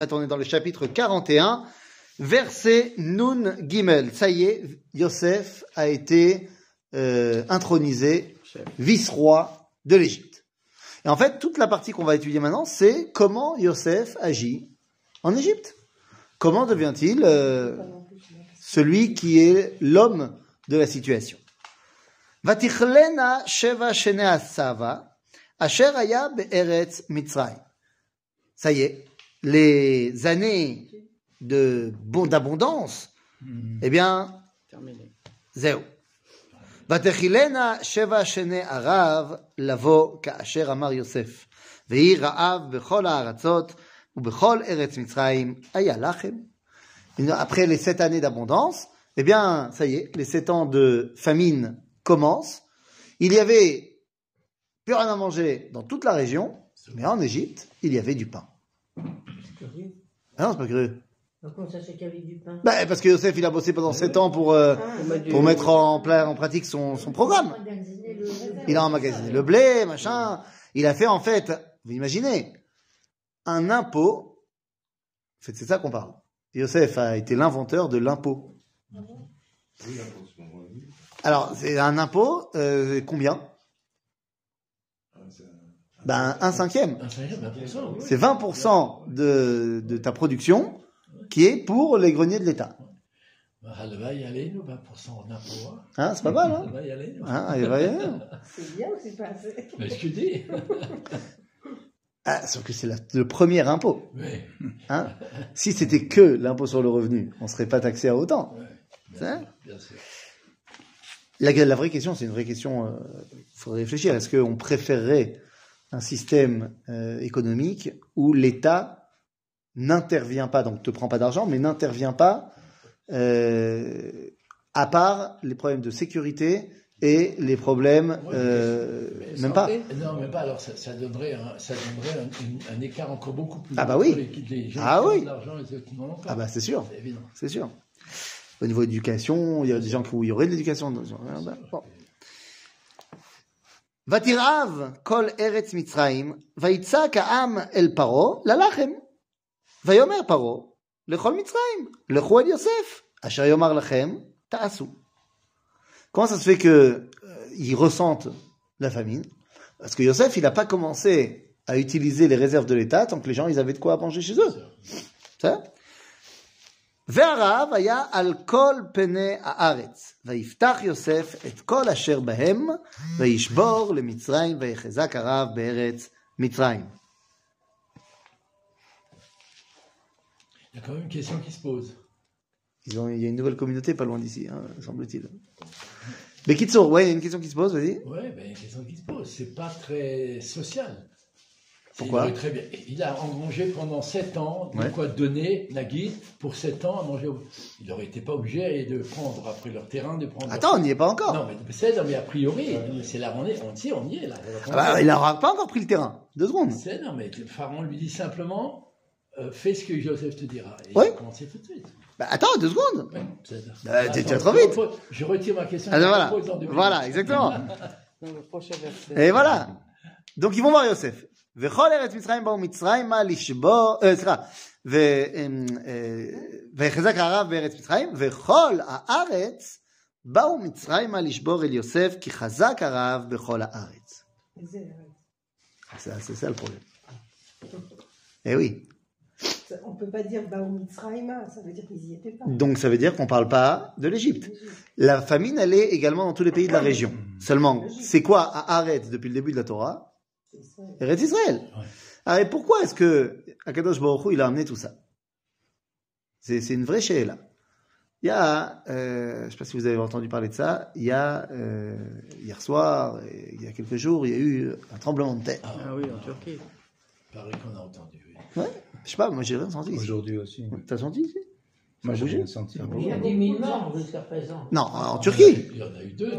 On est dans le chapitre 41, verset Nun Gimel. Ça y est, Yosef a été euh, intronisé vice-roi de l'Égypte. Et en fait, toute la partie qu'on va étudier maintenant, c'est comment Yosef agit en Égypte. Comment devient-il euh, celui qui est l'homme de la situation Vatichlena Sheva Asher Aya Be'eretz Mitzrayim. Ça y est, les années de d'abondance, eh bien, zéro. ותחילנה שבע שני ערב לבוא כאשר אמר יוסף, ויהי רעב בכל הארצות ובכל ארץ מצרים, היה לכם. Après les sept années d'abondance, eh bien, ça y est, les sept ans de famine commencent. Il y avait plus rien à manger dans toute la région, mais en Égypte, il y avait du pain. Ah non, c'est pas curieux. C'est qu'il y avait du pain Bah, parce que Yosef, il a bossé pendant 7 ans pour, euh, pour mettre en, pla- en pratique son, son programme. Il a emmagasiné le blé, machin. Il a fait, en fait, vous imaginez, un impôt. En fait, c'est ça qu'on parle. Yosef a été l'inventeur de l'impôt. Alors, c'est un impôt, euh, combien? Ben, un cinquième. Un cinquième, 20%, oui. C'est 20% de, de ta production qui est pour les greniers de l'État. Bah, Elle va y aller, nous, 20% en impôt. hein. Hein, c'est pas mal, hein Elle va y aller. nous. Hein. C'est bien ou c'est pas assez Mais ce que je dis. Ah, sauf que c'est la- le premier impôt. Oui. Hein si c'était que l'impôt sur le revenu, on serait pas taxé à autant. Bien, bien sûr. La, la vraie question, c'est une vraie question. Il faudrait réfléchir. Est-ce qu'on préférerait un système euh, économique où l'État n'intervient pas, donc te prend pas d'argent, mais n'intervient pas euh, à part les problèmes de sécurité et les problèmes, euh, Mais même pas. Non, même pas. Alors, ça, ça donnerait, un, ça donnerait un, écart encore beaucoup plus Ah bah oui. les, les gens Ah oui. Ah bah c'est sûr. C'est sûr. Au niveau éducation, il y a des gens où il y aurait de l'éducation. Bon. ותרעב כל ארץ מצרים, ויצעק העם אל פרעה ללחם. ויאמר פרעה לכל מצרים, לכו אל יוסף, אשר יאמר לכם, תעשו. Comment ça se fait que euh, ils ressentent la famine Parce que Yosef, il n'a pas commencé à utiliser les réserves de l'État tant que les gens, ils avaient de quoi manger chez eux. בסדר? והרעב היה על כל פני הארץ, ויפתח יוסף את כל אשר בהם, וישבור למצרים, ויחזק הרעב בארץ מצרים. Il y a quand même une question qui se pose. Ils ont, il y a une nouvelle communauté pas loin d'ici, hein, semble-t-il. Mais Kitsour, ouais, il y a une question qui se pose, vas-y. Oui, ben, il y a une question qui se pose. C'est pas très social. Pourquoi il, aurait très bien. il a engrangé pendant 7 ans de Ouais. quoi donner la guide pour 7 ans à manger. au- Il n'aurait été pas obligé de prendre après leur terrain, de prendre. Attends, on n'y est pas encore. Non, mais c'est non, mais a priori, c'est là, on est, on, y est, on y est là. Ah bah, il n'aura pas encore pris le terrain. Deux secondes. C'est non, mais le pharaon lui dit simplement euh, fais ce que Joseph te dira. Et Ouais. il a commencé tout de suite. Bah, attends, deux secondes. Ouais, Attends, trop je vite. repose- Je retire ma question. Ah, je voilà, voilà, exactement. Dans le prochain verset. Et voilà. Donc ils vont voir Yosef. וכל ארץ מצרים באו מצרימה לשבור, אה, סליחה, ו- אמ, אה, ויחזק הרב בארץ מצרים, וכל הארץ באו מצרימה לשבור אל יוסף, כי חזק הרב בכל הארץ. C'est- C'est c'est ça le problème. Eh oui. ça- On peut pas dire Bao Mitzrayma, ça veut dire qu'ils y étaient pas. Donc ça veut dire qu'on ne parle pas de l'Égypte. La famine, elle est également dans tous les pays de la région. Seulement, c'est quoi à Arrête depuis le début de la Torah C'est ça. Eretz Israël. Ah, et pourquoi est-ce que Akadosh Baruch Hu, il a amené tout ça? C'est c'est une vraie là. Il y a, euh, je ne sais pas si vous avez entendu parler de ça, il y a euh, hier soir, et il y a quelques jours, il y a eu un tremblement de terre. Ah oui, en Turquie. Pareil qu'on a entendu. oui. Ouais, je sais pas, moi j'ai rien senti. Aujourd'hui aussi. T'as senti ici Moi, j'ai rien senti. Il y a 10 000 morts jusqu'à présent. Non, en Turquie. Il y en a eu deux.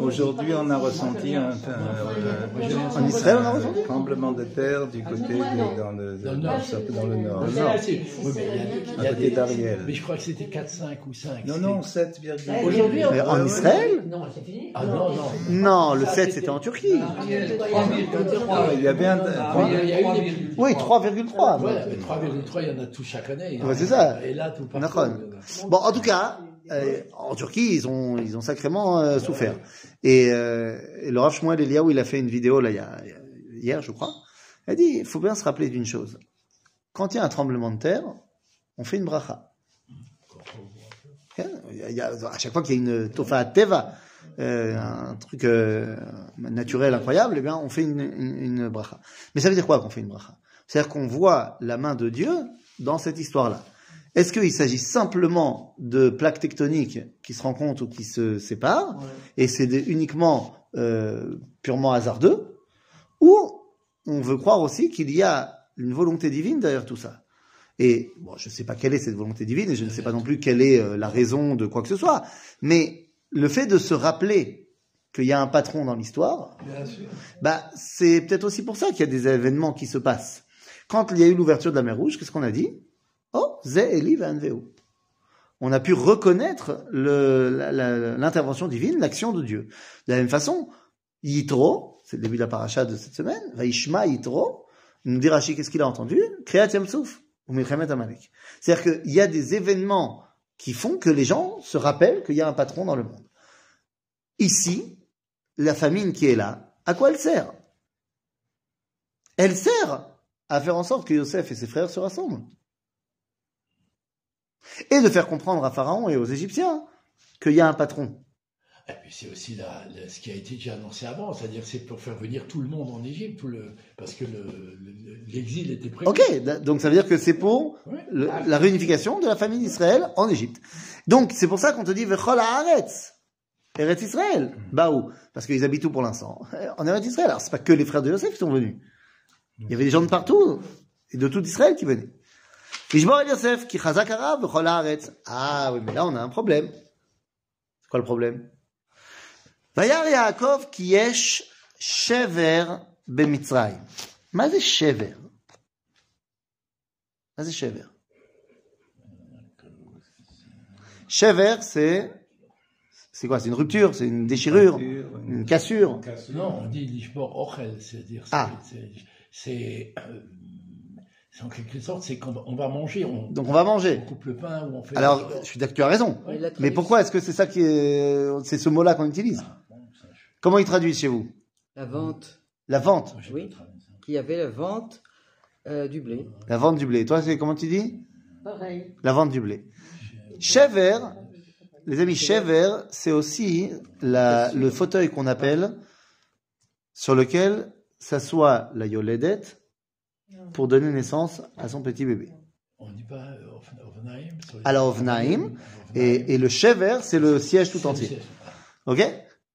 Aujourd'hui, on a ressenti un, un- un- En Israël, on a ressenti un tremblement de terre du côté dans le, nord. des- à côté des- d'Ariel. Mais je crois que c'était 4, 5 ou 5. Non, non, 7,8. Aujourd'hui, on- Mais en Israël Non, c'est fini. Ah non, non. Non, le 7 c'était en Turquie. Ah, il y avait un. Il y a- il y a eu des- Oui, 3,3. Ouais, mais 3,3, il y en a tout chaque année. Ouais, c'est ça. Et là, tout partout. D'accord. Bon, en tout cas, euh, en Turquie, ils ont, ils ont sacrément euh, souffert. Et, euh, et le Rav Shmuel Eliaou, il a fait une vidéo là, il y a, hier, je crois. Il a dit, il faut bien se rappeler d'une chose. Quand il y a un tremblement de terre, on fait une bracha. Il y a- il y a- à chaque fois qu'il y a une tofa teva, euh, un truc euh, naturel incroyable, eh bien, on fait une, une, une bracha. Mais ça veut dire quoi qu'on fait une bracha? C'est-à-dire qu'on voit la main de Dieu dans cette histoire-là. Est-ce qu'il s'agit simplement de plaques tectoniques qui se rencontrent ou qui se séparent, et c'est uniquement euh, purement hasardeux, ou on veut croire aussi qu'il y a une volonté divine derrière tout ça? Et bon, je ne sais pas quelle est cette volonté divine, et je ne sais pas non plus quelle est euh, la raison de quoi que ce soit, mais le fait de se rappeler qu'il y a un patron dans l'histoire, bah, c'est peut-être aussi pour ça qu'il y a des événements qui se passent. Quand il y a eu l'ouverture de la mer Rouge, qu'est-ce qu'on a dit? Oh, Ze Eli. On a pu reconnaître l'intervention divine, l'action de Dieu. De la même façon, Yitro, c'est le début de la paracha de cette semaine, Vaishma Yitro, nous dit Rashi, qu'est-ce qu'il a entendu? Kriyat ou. C'est-à-dire qu'il y a des événements qui font que les gens se rappellent qu'il y a un patron dans le monde. Ici, la famine qui est là, à quoi elle sert? Elle sert à faire en sorte que Yosef et ses frères se rassemblent. Et de faire comprendre à Pharaon et aux Égyptiens qu'il y a un patron. Et puis c'est aussi la- la- ce qui a été déjà annoncé avant, c'est-à-dire c'est pour faire venir tout le monde en Égypte, tout le, parce que le- le- l'exil était prévu. Ok, donc ça veut dire que c'est pour la réunification de la famille d'Israël en Égypte. Donc c'est pour ça qu'on te dit Vechol Haaretz, Eretz Israël, bah où Parce qu'ils habitent où pour l'instant? En Eretz Israël. Alors c'est pas que les frères de Yosef qui sont venus. Il y avait des gens de partout et de tout Israël qui venaient. Ishbor el Yosef, qui chazak arav, Vechol Haaretz. Ah oui, mais là on a un problème. C'est quoi le problème Vayar Yaakov ki yesh shever bemitzrayim. מה זה שבר? מה זה שבר? שבר, c'est c'est quoi C'est une rupture, c'est une déchirure, une cassure. Non, on dit l'ishbor ochel, c'est-à-dire c'est- Ah. c'est, c'est, euh, c'est en quelque sorte, c'est qu'on va, on va manger, on, Donc on va on manger. coupe le pain ou on fait. Alors, je suis d'accord, tu as raison. Mais pourquoi est-ce que c'est ça qui est, c'est ce mot-là qu'on utilise Ah, bon, ça, je- Comment ils traduisent chez vous La vente, La vente, moi, Oui. y avait la vente euh, du blé. la vente du blé. Toi, c'est comment tu dis Pareil. La vente du blé. Shever, les amis, Shever, c'est aussi la, le fauteuil qu'on appelle sur lequel s'assoit la Yoledet pour donner naissance à son petit bébé. On dit pas euh, À la Ovnaim. Et, et le Shever, c'est le siège tout C'est entier. Ok?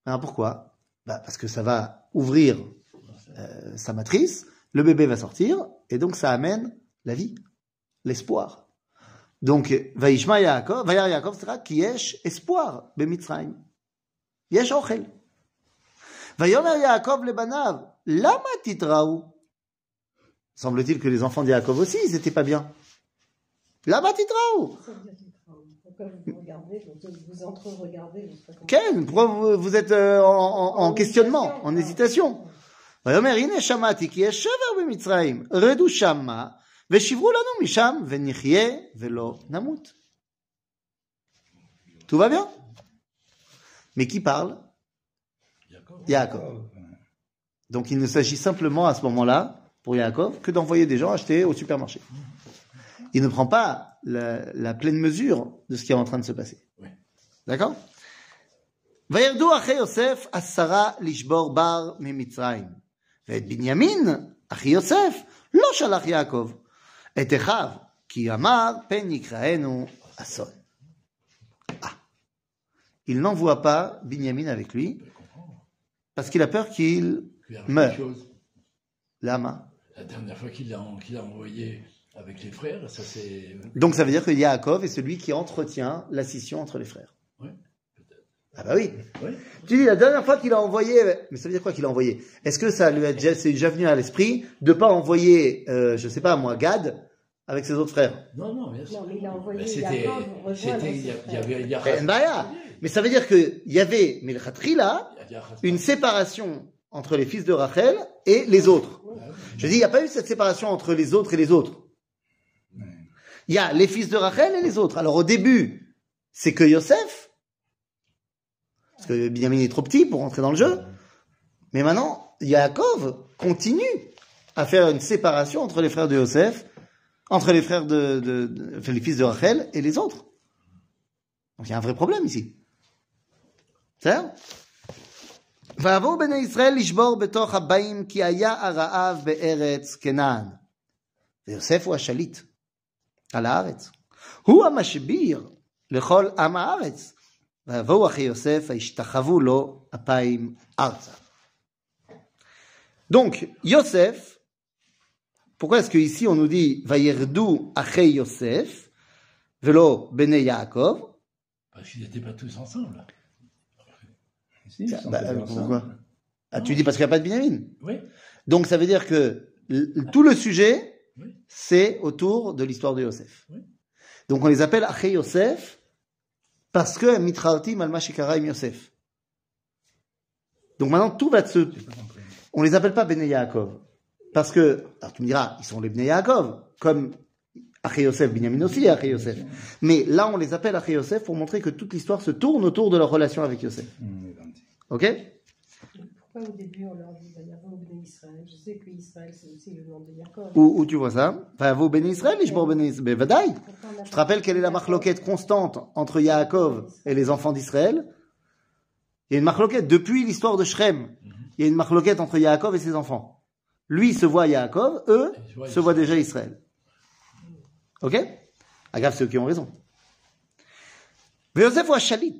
Alors pourquoi? Bah Parce que ça va ouvrir euh, sa matrice, le bébé va sortir, et donc ça amène la vie, l'espoir. Donc, Vaishma Yaakov, Vayar Yaakov sera qui yesh espoir, bemitzrayim. Yesh ochel. Vayomer Yaakov le banav, lama titraou? Semble-t-il que les enfants d'Yaakov aussi, ils n'étaient pas bien. Là-bas, Pourquoi vous entre-regardez. Ken, pourquoi vous êtes euh, en, en, en, questionnement, en hésitation. Tout va bien? Mais qui parle? Yaakov. Donc il ne s'agit simplement à ce moment-là pour Yaakov, que d'envoyer des gens acheter au supermarché. Il ne prend pas la, la pleine mesure de ce qui est en train de se passer. Oui. D'accord וירדו אחי יוסף עשרה לשבור בר ממצרים. ואת בנימין, אחי יוסף, לא שלח יעקב. את אחיו, כי אמר, פן יקראנו אסון. Ah. Il n'envoie pas Binyamin avec lui, parce qu'il a peur qu'il Puis, il y a Meurt. quelque chose. Lama. la dernière fois qu'il a, qu'il a envoyé Avec les frères, ça c'est. Donc ça veut dire que Yaakov est celui qui entretient la scission entre les frères. Ah bah oui. Tu dis la dernière fois qu'il a envoyé, mais ça veut dire quoi qu'il a envoyé? Est-ce que ça lui a déjà, c'est déjà venu à l'esprit de pas envoyer, euh, je sais pas moi, Gad avec ses autres frères? Non, non, bien sûr. Non, mais il a envoyé Mais C'était. Yaakov. Il y avait. il y a- Ben. Mais ça veut dire que il y avait Milchatri là, une séparation entre les fils de Rachel et les autres. Je dis, il n'y a pas eu cette séparation entre les autres et les autres. Il y a les fils de Rachel et les autres. Alors au début, c'est que Yosef, parce que Binyamin est trop petit pour rentrer dans le jeu. Mais maintenant, Yaakov continue à faire une séparation entre les frères de Yosef, entre les frères de, les fils de Rachel et les autres. Donc il y a un vrai problème ici. C'est ça ויבואו בני ישראל לשבור בתוך הבאים כי היה הרעב בארץ כנען. ויוסף הוא השליט על הארץ. הוא המשביר לכל עם הארץ. ויבואו אחי יוסף וישתחוו לו אפיים ארצה. Donc, Yosef, pourquoi est-ce qu'ici on nous dit Vayerdu Achei Yosef, velo Bene Yaakov Parce qu'ils n'étaient pas tous ensemble. Si, Bah, pourquoi? Ah, tu dis parce qu'il n'y a pas de Binyamin. Oui. Donc ça veut dire que tout le sujet, Oui. c'est autour de l'histoire de Yosef. Oui. Donc on les appelle Achei Yosef parce que Mitrartim al Mashikaraim Yosef. Donc maintenant tout va de se... On les appelle pas Bnei Yaakov. Parce que, alors tu me diras, ils sont les Bnei Yaakov, comme Achei Yosef, Binyamin aussi est Yosef. Mais là on les appelle Achei Yosef pour montrer que toute l'histoire se tourne autour de leur relation avec Yosef. Gentils. Ok Pourquoi au début on leur dit ben, Vaillavon béni Israël Je sais que Israël c'est aussi le nom de Jacob. Où, où tu vois ça? Vaillavon béni Israël, Ishbor béni Israël. Ben, vadaï Je te rappelle quelle est la marloquette constante entre Yaakov et les enfants d'Israël? Il y a une marloquette depuis l'histoire de Shrem. Il y a une marloquette entre Yaakov et ses enfants. Lui se voit Yaakov, eux se voient déjà Israël. Ok? Agave ceux qui ont raison. Yosef ou Shalit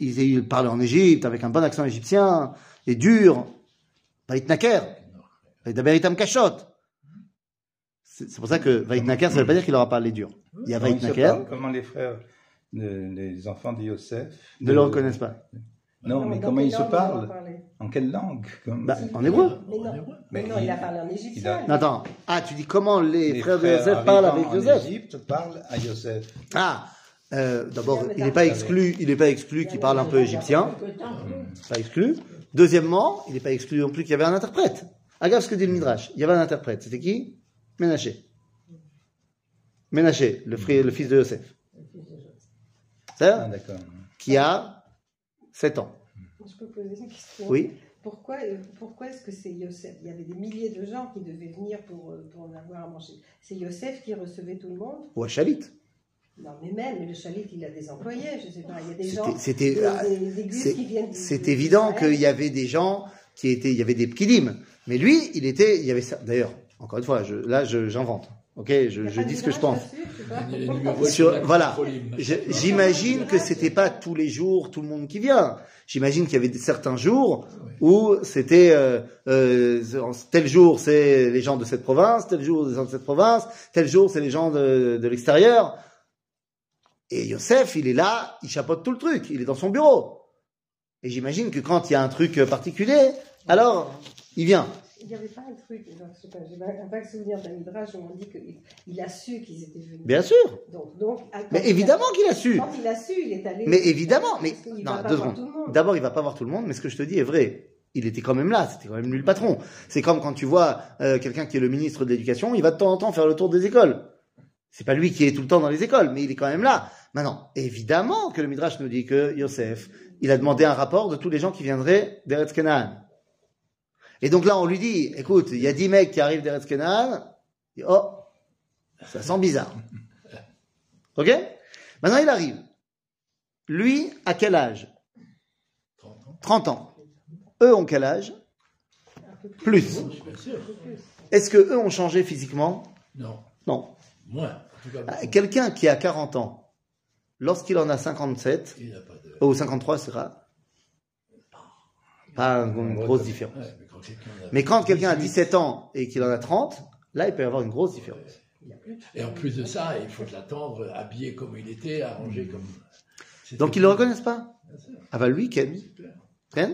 Ils, ils parlaient en Égypte avec un bon accent égyptien et dur. Vaïtnaker. Vaïdaber Kashot. C'est pour ça que Vaïtnaker, ça ne veut pas dire qu'il aura parlé dur. Il y a Vaïtnaker. Comment les frères, les enfants de Yosef. Ne le reconnaissent pas. Non, mais comment ils se parlent? En quelle langue? Bah, en hébreu. Mais non, il a parlé en égyptien. Attends. Ah, tu dis comment les, frères de Yosef parlent avec Yosef? En Égypte parlent à Yosef. Ah euh, d'abord, Il n'est pas exclu, il n'est pas exclu qu'il parle un peu égyptien. Pas exclu. Deuxièmement, il n'est pas exclu non plus qu'il y avait un interprète. Regarde ce que dit le Midrash. Il y avait un interprète. C'était qui? Ménaché. Ménaché, le, frère- le fils de Yosef. C'est Ah, ça d'accord. Qui a 7 ans. Je peux poser une question Oui. Pourquoi, euh, pourquoi est-ce que c'est Yosef? Il y avait des milliers de gens qui devaient venir pour, euh, pour en avoir à manger. C'est Yosef qui recevait tout le monde? Ou à Chalit. Non, mais même, le chalit, il a des employés, je sais pas. Il y a des gens, c'était- des, ah, des- C'est qui viennent. c'est du- évident qu'il y avait des gens qui étaient, il y avait des pkidim. Mais lui, il était, il y avait ça. D'ailleurs, encore une fois, je, là, je- j'invente. Ok, je, dis ce que je pense. Sur- voilà. J'imagine que c'était pas tous les jours tout le monde qui vient. J'imagine qu'il y avait certains jours où c'était euh, euh, tel jour c'est les gens de cette province, tel jour les gens de cette province, tel jour c'est les gens de, de l'extérieur. Et Yosef, il est là, il chapeaute tout le truc, il est dans son bureau. Et j'imagine que quand il y a un truc particulier, alors il vient. Il n'y avait pas un truc, je j'ai un vague souvenir d'un Midrash où on dit qu'il il a su qu'ils étaient venus. Bien sûr. Donc, donc, Mais évidemment qu'il a su. Quand il a su, il est allé. Mais évidemment, mais non, deux secondes. D'abord, il va pas voir tout le monde, mais ce que je te dis est vrai. Il était quand même là, c'était quand même lui le patron. C'est comme quand tu vois euh, quelqu'un qui est le ministre de l'Éducation, il va de temps en temps faire le tour des écoles. C'est pas lui qui est tout le temps dans les écoles, mais il est quand même là. Maintenant, évidemment que le Midrash nous dit que Yosef, il a demandé un rapport de tous les gens qui viendraient d'Eretz Canaan. Et donc là, on lui dit, écoute, il y a 10 mecs qui arrivent d'Eretz dit, Oh, ça sent bizarre. Ok? Maintenant, il arrive. Lui, à quel âge? 30 ans. 30 ans. Eux ont quel âge? Plus. Est-ce que eux ont changé physiquement? Non, Non. moins. En tout cas, Euh, Quelqu'un qui a 40 ans, lorsqu'il en a 57, il n'a pas de. ou 53, c'est rare. Pas une grosse différence. Ouais, mais quand quelqu'un a- Mais quand quelqu'un a 17 ans et qu'il en a 30, là, il peut y avoir une grosse différence. Et en plus de ça, il faut l'attendre habillé comme il était, arrangé comme. C'était- Donc, ils ne le reconnaissent pas. Bien sûr. Ah bah lui, Ken. Super. כן?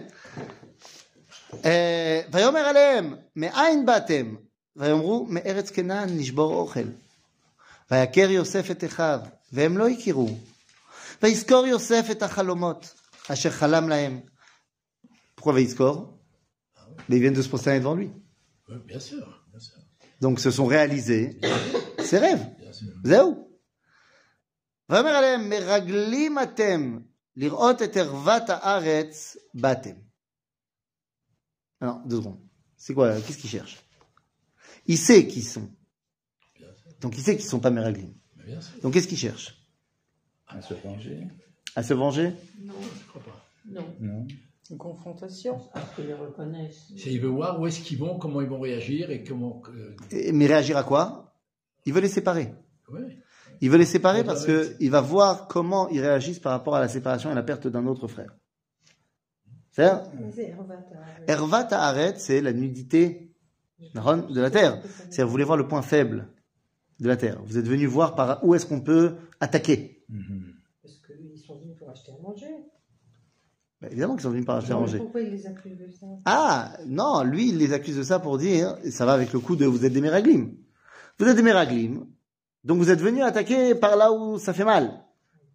אה, ויאמר עליהם, מאין באתם? ויאמרו, מארץ כנען נשבור אוכל. ויכר יוסף את אחיו, והם לא הכירו. ויזכור יוסף את החלומות אשר חלם להם. Pourquoi ויזכור? Mais ils viennent de se prosterner devant lui. Oui, bien sûr, bien sûr, Donc se sont réalisés ses rêves. bien sûr. זהו. ויאמר עליהם, מרגלים אתם לראות את ערוות הארץ באתם. Alors, deux secondes. C'est quoi là Qu'est-ce qu'il cherche Il sait qui ils sont. Donc il sait qu'ils ne sont pas Meraglim. Donc qu'est-ce qu'il cherche? À se venger À se venger? Non, Je crois pas. non. Non. Une confrontation. Parce qu'ils le reconnaissent. C'est il veut voir où est-ce qu'ils vont, comment ils vont réagir et comment. Et- Mais réagir à quoi? Il veut les séparer. ouais. Il veut les séparer Ouais, parce ouais. qu'il va voir comment ils réagissent par rapport à la séparation et la perte d'un autre frère. C'est-à-dire, Hervat, Ervat Haaret, c'est la nudité de la terre. C'est-à-dire, vous voulez voir le point faible de la terre. Vous êtes venu voir par où est-ce qu'on peut attaquer. Mhm. Parce qu'ils sont venus pour acheter à manger. Bah, évidemment qu'ils sont venus par acheter à manger. Pourquoi ils les accusent de ça? Ah, non, lui, il les accuse de ça pour dire, et ça va avec le coup de vous êtes des méraglim. Vous êtes des méraglim, donc vous êtes venus attaquer par là où ça fait mal.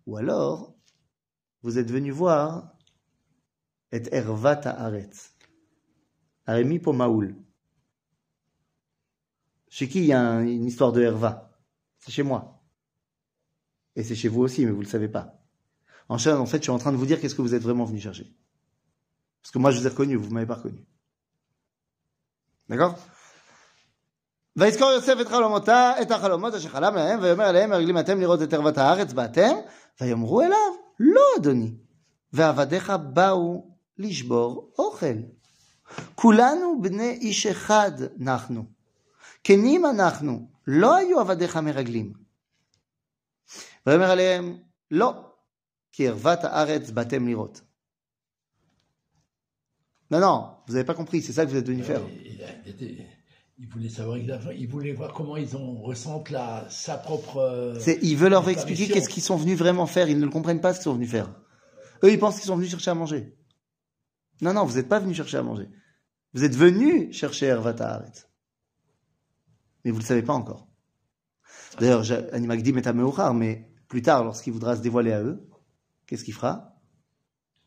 Ou alors, vous êtes venus voir et ervat haaretz. Aremi pomaoul. Chez qui il y a un- une histoire de herva C'est chez moi. Et c'est chez vous aussi, mais vous ne le savez pas. En fait, en fait, je suis en train de vous dire qu'est-ce que vous êtes vraiment venus chercher. Parce que moi, je vous ai reconnu, vous ne m'avez pas reconnu. d'accord ויזכור יוסף את חלומותה, את החלומות אשר חלם להם, ויאמר עליהם, מרגלים אתם לראות את ערוות הארץ באתם, ויאמרו אליו, לא אדוני, ועבדיך באו לשבור אוכל. כולנו בני איש אחד אנחנו. כנים אנחנו, לא היו עבדיך מרגלים. ויאמר עליהם, לא, כי ערוות הארץ באתם לראות. Non, non, vous n'avez pas compris, c'est ça que vous êtes venu faire. Il, a- il était- il voulait savoir exactement, il voulait voir comment ils ont ressentent la, sa propre. euh, C'est, il veut leur Sa expliquer mission. qu'est-ce qu'ils sont venus vraiment faire. Ils ne le comprennent pas ce qu'ils sont venus faire. Eux, ils pensent qu'ils sont venus chercher à manger. Non, non, vous n'êtes pas venus chercher à manger. Vous êtes venus chercher Hervat Haaretz. Mais vous ne le savez pas encore. D'ailleurs, Animagdim est à Meuchar, mais plus tard, lorsqu'il voudra se dévoiler à eux, qu'est-ce qu'il fera?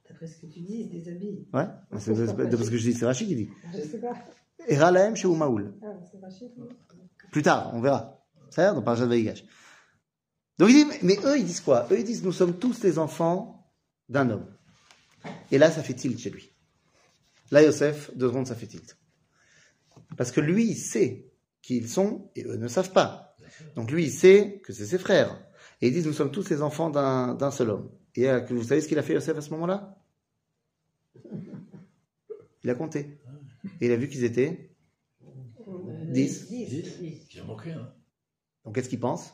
D'après ce que tu dis, ils se déshabillent. Ouais, c'est c'est parce que je dis, c'est Rachid qui dit. Je sais pas. Chez Maoul. Ah, c'est Rachid. Plus tard, on verra. Ça dans Parashat Vaïgash. Donc il dit, mais, mais eux, ils disent quoi? Eux, ils disent, nous sommes tous les enfants d'un homme. Et là, ça fait tilt chez lui. Là, Yosef, deux secondes, ça fait tilt. Parce que lui, il sait qui ils sont, et eux ne savent pas. Donc lui, il sait que c'est ses frères. Et ils disent, nous sommes tous les enfants d'un seul homme. Et euh, vous savez ce qu'il a fait, Yosef, à ce moment-là? Il a compté. Et il a vu qu'ils étaient Dix. dix. Il a manqué. Donc qu'est-ce qu'ils pensent?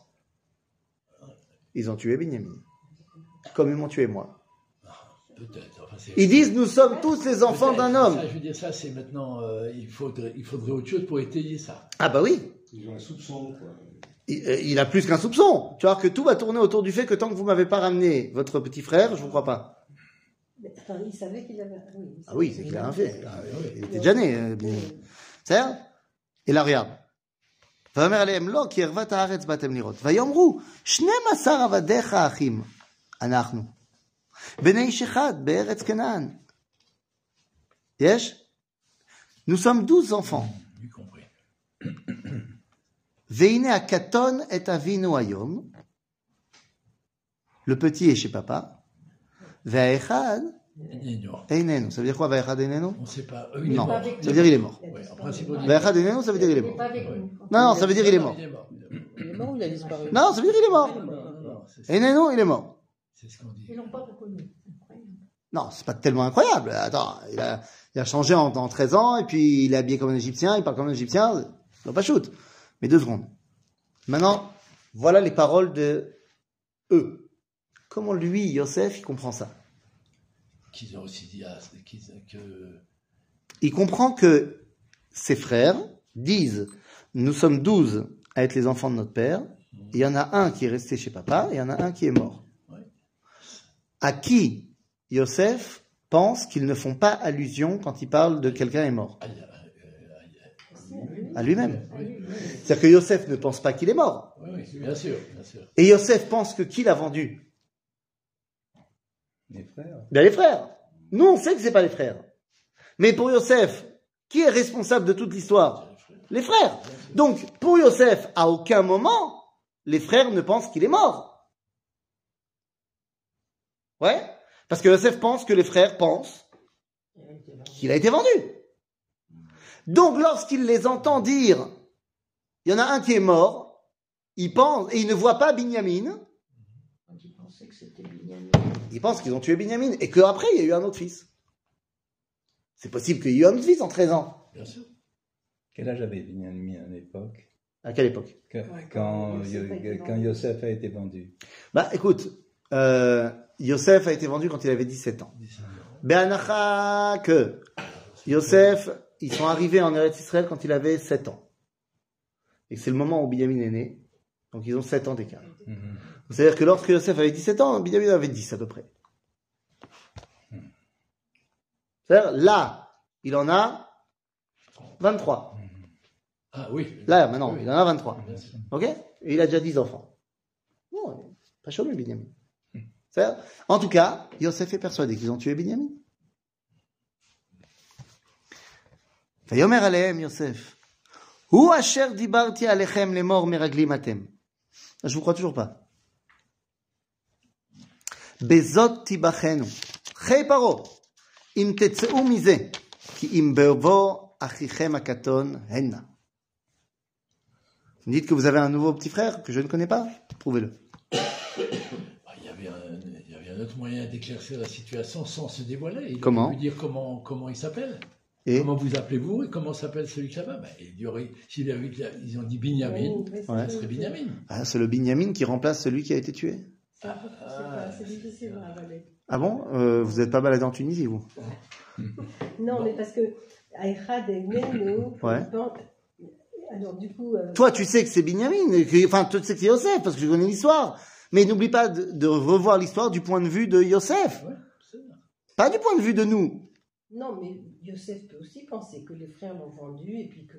Ils ont tué Binyamin. Comme ils m'ont tué moi. Peut-être. Enfin, c'est- Ils disent nous sommes tous les enfants Peut-être. d'un homme. Ça, je veux dire, ça, c'est maintenant. euh, il, faudrait, il faudrait autre chose pour étayer ça. Ah bah oui. Ils ont un soupçon, quoi. Il, euh, il a plus qu'un soupçon. Tu vois que tout va tourner autour du fait que tant que vous m'avez pas ramené votre petit frère, je vous crois pas. Mais, attends, il savait qu'il avait. Oui, il Ah oui, savait c'est qu'il qu'il a un avait- fait. Ah, oui, Il était déjà né. euh, Binyamin. C'est Et là regarde. ויאמר עליהם לא, כי ערוות הארץ באתם לראות. ויאמרו, 12 עבדיך אחים אנחנו, nous sommes douze enfants. Hmm, Veine akaton et avino ayom. Le petit est chez papa. Ve'echad Einenu. Ça veut dire quoi Ve'echad Einenu? On ne sait pas. Euh, non, pas ça veut dire il est mort. Ve'echad Einenu, ça veut dire il est mort. Non, non, ça veut dire il est mort. Il est mort ou il a disparu? Non, ça veut dire il est mort. Einenu, il est mort. C'est ce qu'on dit. Ils l'ont pas reconnu. Incroyable. Non, c'est pas tellement incroyable. Attends, il a, il a changé en, en 13 ans, et puis il est habillé comme un Égyptien, il parle comme un Égyptien. Non, pas shoot. Mais deux secondes. Maintenant, voilà les paroles de eux. Comment lui, Yosef, il comprend ça? Qu'ils ont aussi dit ah, qu'ils- que. Il comprend que ses frères disent Nous sommes douze à être les enfants de notre père. Il y en a un qui est resté chez papa et il y en a un qui est mort. À qui Yosef pense qu'ils ne font pas allusion quand ils parlent de quelqu'un est mort il À lui-même. C'est-à-dire que Yosef ne pense pas qu'il est mort. oui, bien sûr, bien sûr. Et Yosef pense que qui l'a vendu? Mes frères. Bien les frères. Nous, on sait que c'est pas les frères. Mais pour Yosef, qui est responsable de toute l'histoire? Les frères. Donc, pour Yosef, à aucun moment, les frères ne pensent qu'il est mort. Ouais? Parce que Yosef pense que les frères pensent qu'il a été vendu. Donc, lorsqu'il les entend dire, il y en a un qui est mort, il pense, et il ne voit pas Binyamin, Quand ils pensaient que c'était Binyamin. il pense qu'ils ont tué Binyamin, et qu'après, il y a eu un autre fils. C'est possible qu'il y ait eu un autre fils en 13 ans. Bien sûr. Quel âge avait Binyamin à l'époque? À quelle époque? Quand, Ouais, quand, quand Yosef a été quand vendu. Yosef a été vendu. Bah, écoute, euh, Yosef a été vendu quand il avait 17 ans. Be'anacha que Yosef, ils sont arrivés en Eretz Israël quand il avait 7 ans. Et c'est le moment où Binyamin est né. Donc ils ont 7 ans d'écart. Mhm. C'est-à-dire que lorsque Yosef avait 17 ans, Binyamin avait 10 à peu près. C'est-à-dire, là, il en a 23. Ah oui. Là, maintenant, Oui. il en a 23. Bien sûr. Ok? Et il a déjà 10 enfants. Bon, pas chaud, lui, Binyamin. C'est-à-dire, En tout cas, Yosef est persuadé qu'ils ont tué Binyamin. ויאמר עליהם יוסף, הוא אשר דיברתי עליכם לאמור מרגלים אתם. Je vous crois toujours pas. בזאת תיבחנו. חי פרעה, אם תצאו מזה, כי אם בבוא אחיכם הקטון הנה. Vous me dites que vous avez un nouveau petit frère que je ne connais pas Prouvez-le. un autre moyen d'éclaircir la situation sans se dévoiler. Il Comment pu dire comment, comment il s'appelle. Et Comment vous appelez-vous et comment s'appelle celui qui là-bas? Bah, il y aurait, avait, Ils ont dit Binyamin, Oui, c'est- Ouais. ce serait Binyamin. ah, c'est le Binyamin qui remplace celui qui a été tué? C'est c'est difficile à avaler. Ah bon? Euh, Vous n'êtes pas baladé en Tunisie, vous? Non, mais parce que Aïchad et Neno, Ouais. alors du coup, euh, Toi, tu sais que c'est Binyamin, enfin, tu sais que c'est Yosef, parce que je connais l'histoire. Mais n'oublie pas de, de revoir l'histoire du point de vue de Yosef, Ouais, pas du point de vue de nous. non, mais Yosef peut aussi penser que les frères l'ont vendu et puis que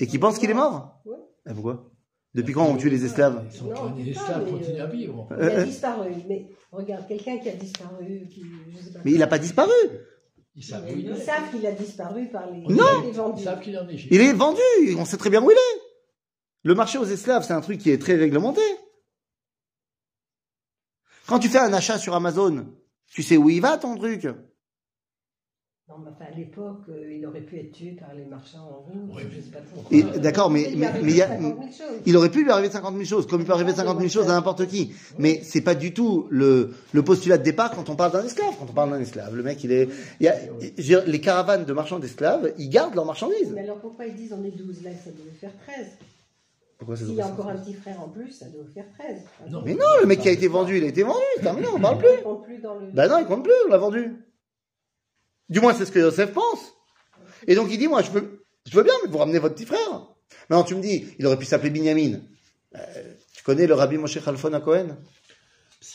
Et qui pense il qu'il est mort Ouais. Et pourquoi? Depuis quand on tue les esclaves? Ils sont Non, les pas, esclaves mais, continuent à vivre. Il Euh, a euh. disparu, mais regarde, quelqu'un qui a disparu, qui, je sais pas. Mais il n'a pas disparu. Ils savent, qu'il a disparu par les. Non. il est vendu. Il est vendu, on sait très bien où il est. Le marché aux esclaves, c'est un truc qui est très réglementé. Quand tu fais un achat sur Amazon, tu sais où il va ton truc Non, mais à l'époque, euh, il aurait pu être tué par les marchands en route. Oui, je sais pas trop. D'accord, mais- Il mais- arrive mais il y a- 50 000 choses. Il aurait pu lui arriver 50 000 choses, comme il peut arriver 50 000 choses à n'importe qui. Mais c'est pas du tout le, le postulat de départ quand on parle d'un esclave. Quand on parle d'un esclave, le mec, il est, il y a, je veux dire, les caravanes de marchands d'esclaves, ils gardent leurs marchandises. Mais alors pourquoi ils disent on est 12 Là, ça devait faire 13. Pourquoi c'est S'il y a encore un petit frère en plus, ça doit faire 13. Non. Mais non, le mec qui a été vendu, il a été vendu, terminé, on parle Il plus. ne compte plus dans le. Ben non, il compte plus, on l'a vendu. Du moins, c'est ce que Yosef pense. Et donc il dit, moi, je veux, je veux bien, mais vous ramenez votre petit frère. Maintenant, tu me dis, il aurait pu s'appeler Binyamin. Euh, tu connais le rabbi Moshe Khalfon à Cohen?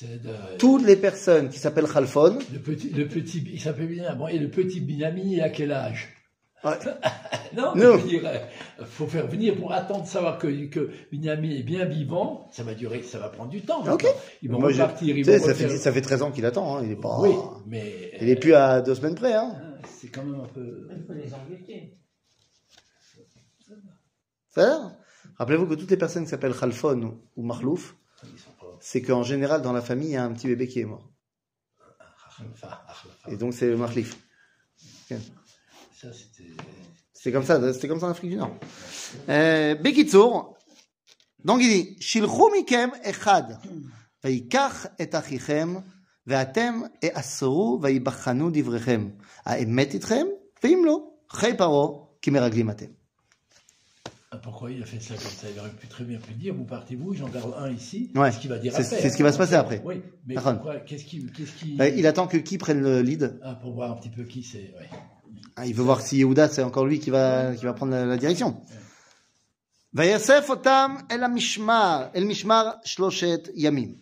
De- Toutes les personnes qui s'appellent Khalfon, le petit, le petit, il s'appelle Binyamin. Bon, et le petit Binyamin, il a quel âge? Ouais. Non, Non. je veux dire, euh, faut faire venir pour attendre de savoir que, que Binyamin est bien vivant. Ça va durer, ça va prendre du temps. Ok. Ils vont Moi, repartir, tu ils vont ça refaire- fait, ça fait 13 ans qu'il attend, hein, il est pas, Oui, mais il est plus à deux semaines près, hein. euh, c'est quand même un peu. Il faut les embêter. Ça Rappelez-vous que toutes les personnes qui s'appellent Khalfon ou- sont pas. c'est qu'en général, dans la famille, il y a un petit bébé qui est mort. Achlafa. Et donc c'est le c'était. C'est comme ça, c'était comme ça en Afrique du Nord. Euh, Bekitsour, donc il dit, Shilchu mikem echad, ויקח את אחיכם, ואתם אאסרו ויבחנו דבריכם. האמת איתכם, ואם לא, חי פרעה, כי מרגלים אתם. Ah, Pourquoi il a fait ça comme ça Il aurait pu très bien pu dire vous partez vous, j'en garde un ici. Ouais. C'est ce qu'il va dire C'est- après. c'est ce qui va se passer après. Oui, mais D'accord. pourquoi Qu'est-ce qui, qu'est-ce qui Euh, Il attend que qui prenne le lead. Ah, pour voir un petit peu qui c'est. Ouais. Ah, il veut voir si Yehuda, c'est encore lui qui va, qui va prendre la, la direction. ויאסף אותם אל המשמר, אל משמר שלושת ימים.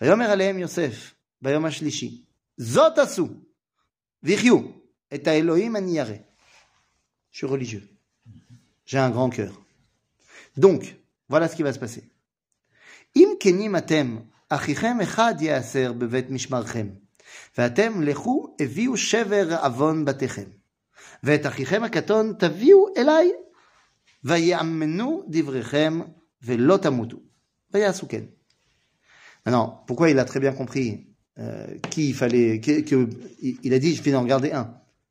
ויאמר עליהם יוסף ביום השלישי, זאת עשו, ויחיו, את האלוהים אני ירא. Je suis religieux. J'ai un grand cœur. Donc, voilà ce qui va se passer. אם כנים אתם, אחיכם אחד יאסר בבית משמרכם, ואתם לכו הביאו שבר עוון בתיכם, ואת אחיכם הקטון תביאו אליי, ויאמנו דבריכם ולא תמותו, ויעשו כן. Maintenant, pourquoi il a très bien compris euh, qui il fallait, que, que- il- il a dit je vais en garder un,